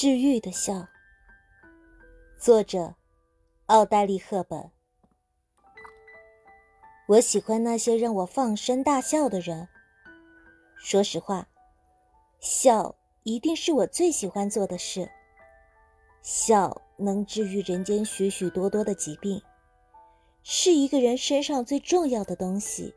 治愈的笑。作者奥黛丽赫本。我喜欢那些让我放声大笑的人。说实话笑一定是我最喜欢做的事。笑能治愈人间许许多多的疾病是一个人身上最重要的东西